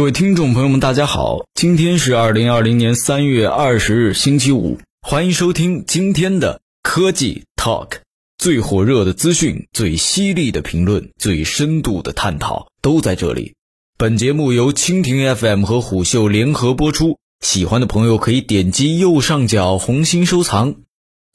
各位听众朋友们，大家好，今天是二零二零年三月二十日，星期五，欢迎收听今天的科技 Talk。最火热的资讯、最犀利的评论、最深度的探讨都在这里。本节目由蜻蜓 FM 和虎嗅联合播出，喜欢的朋友可以点击右上角红心收藏。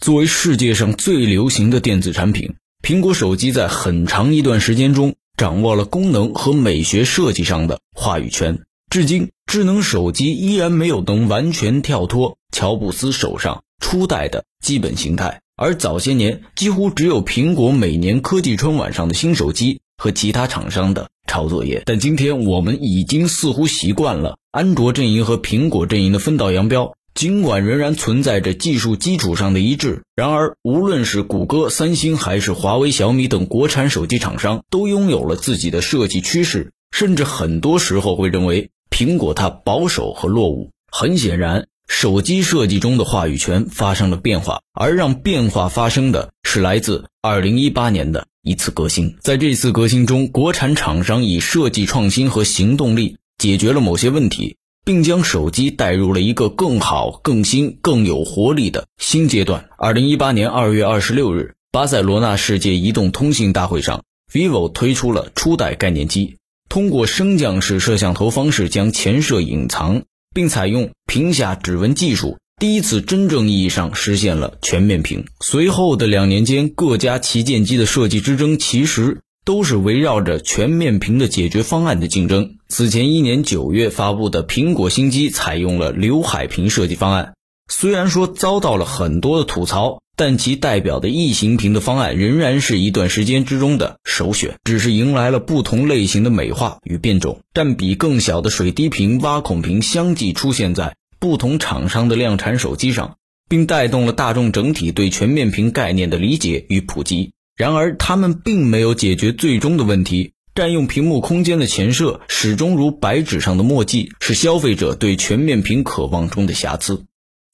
作为世界上最流行的电子产品，苹果手机在很长一段时间中掌握了功能和美学设计上的话语权。至今，智能手机依然没有能完全跳脱乔布斯手上初代的基本形态。而早些年，几乎只有苹果每年科技春晚上的新手机和其他厂商的抄作业。但今天，我们已经似乎习惯了安卓阵营和苹果阵营的分道扬镳。尽管仍然存在着技术基础上的一致，然而，无论是谷歌、三星还是华为、小米等国产手机厂商，都拥有了自己的设计趋势，甚至很多时候会认为苹果它保守和落伍。很显然。手机设计中的话语权发生了变化，而让变化发生的是来自2018年的一次革新。在这次革新中，国产厂商以设计创新和行动力解决了某些问题，并将手机带入了一个更好、更新、更有活力的新阶段。2018年2月26日，巴塞罗那世界移动通信大会上，vivo 推出了初代概念机，通过升降式摄像头方式将前摄隐藏。并采用屏下指纹技术，第一次真正意义上实现了全面屏。随后的两年间，各家旗舰机的设计之争，其实都是围绕着全面屏的解决方案的竞争。此前一年九月发布的苹果新机采用了刘海屏设计方案，虽然说遭到了很多的吐槽。但其代表的异形屏的方案仍然是一段时间之中的首选，只是迎来了不同类型的美化与变种。占比更小的水滴屏、挖孔屏相继出现在不同厂商的量产手机上，并带动了大众整体对全面屏概念的理解与普及。然而，他们并没有解决最终的问题：占用屏幕空间的前摄始终如白纸上的墨迹，是消费者对全面屏渴望中的瑕疵。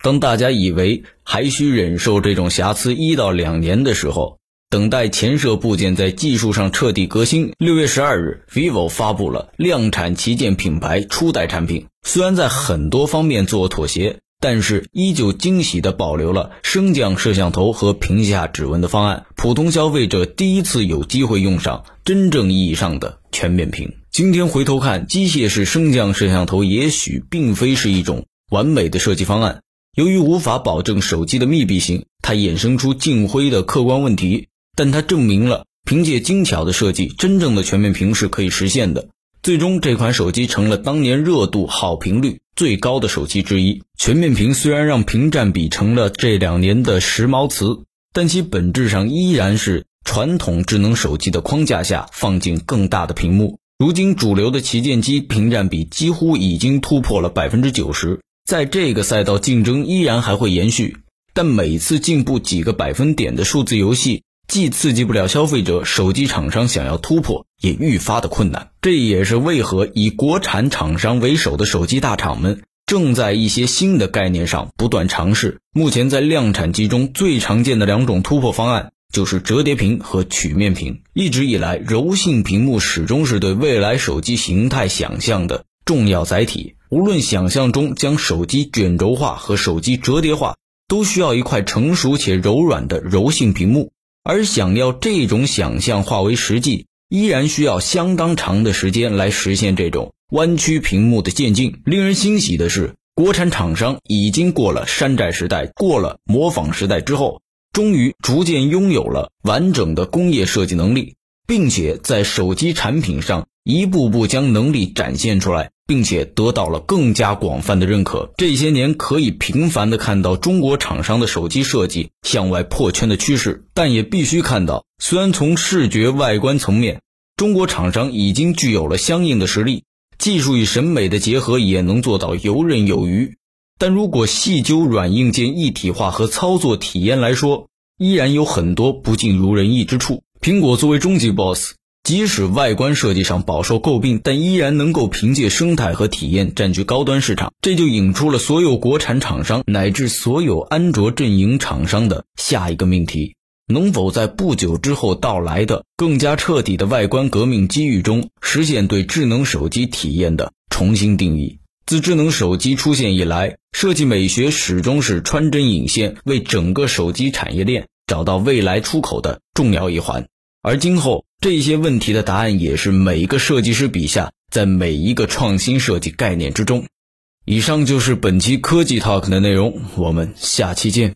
当大家以为还需忍受这种瑕疵一到两年的时候，等待前摄部件在技术上彻底革新。六月十二日，vivo 发布了量产旗舰品牌初代产品，虽然在很多方面做妥协，但是依旧惊喜地保留了升降摄像头和屏下指纹的方案。普通消费者第一次有机会用上真正意义上的全面屏。今天回头看，机械式升降摄像头也许并非是一种完美的设计方案。由于无法保证手机的密闭性，它衍生出镜灰的客观问题。但它证明了，凭借精巧的设计，真正的全面屏是可以实现的。最终，这款手机成了当年热度、好评率最高的手机之一。全面屏虽然让屏占比成了这两年的时髦词，但其本质上依然是传统智能手机的框架下放进更大的屏幕。如今，主流的旗舰机屏占比几乎已经突破了百分之九十。在这个赛道，竞争依然还会延续，但每次进步几个百分点的数字游戏，既刺激不了消费者，手机厂商想要突破也愈发的困难。这也是为何以国产厂商为首的手机大厂们正在一些新的概念上不断尝试。目前在量产机中最常见的两种突破方案就是折叠屏和曲面屏。一直以来，柔性屏幕始终是对未来手机形态想象的重要载体。无论想象中将手机卷轴化和手机折叠化，都需要一块成熟且柔软的柔性屏幕。而想要这种想象化为实际，依然需要相当长的时间来实现这种弯曲屏幕的渐进。令人欣喜的是，国产厂商已经过了山寨时代，过了模仿时代之后，终于逐渐拥有了完整的工业设计能力，并且在手机产品上一步步将能力展现出来。并且得到了更加广泛的认可。这些年可以频繁地看到中国厂商的手机设计向外破圈的趋势，但也必须看到，虽然从视觉外观层面，中国厂商已经具有了相应的实力，技术与审美的结合也能做到游刃有余，但如果细究软硬件一体化和操作体验来说，依然有很多不尽如人意之处。苹果作为终极 BOSS。即使外观设计上饱受诟病，但依然能够凭借生态和体验占据高端市场。这就引出了所有国产厂商乃至所有安卓阵营厂商的下一个命题：能否在不久之后到来的更加彻底的外观革命机遇中，实现对智能手机体验的？重新定义。自智能手机出现以来，设计美学始终是穿针引线，为整个手机产业链找到未来出口的重要一环。而今后这些问题的答案，也是每一个设计师笔下，在每一个创新设计概念之中。以上就是本期科技 Talk 的内容，我们下期见。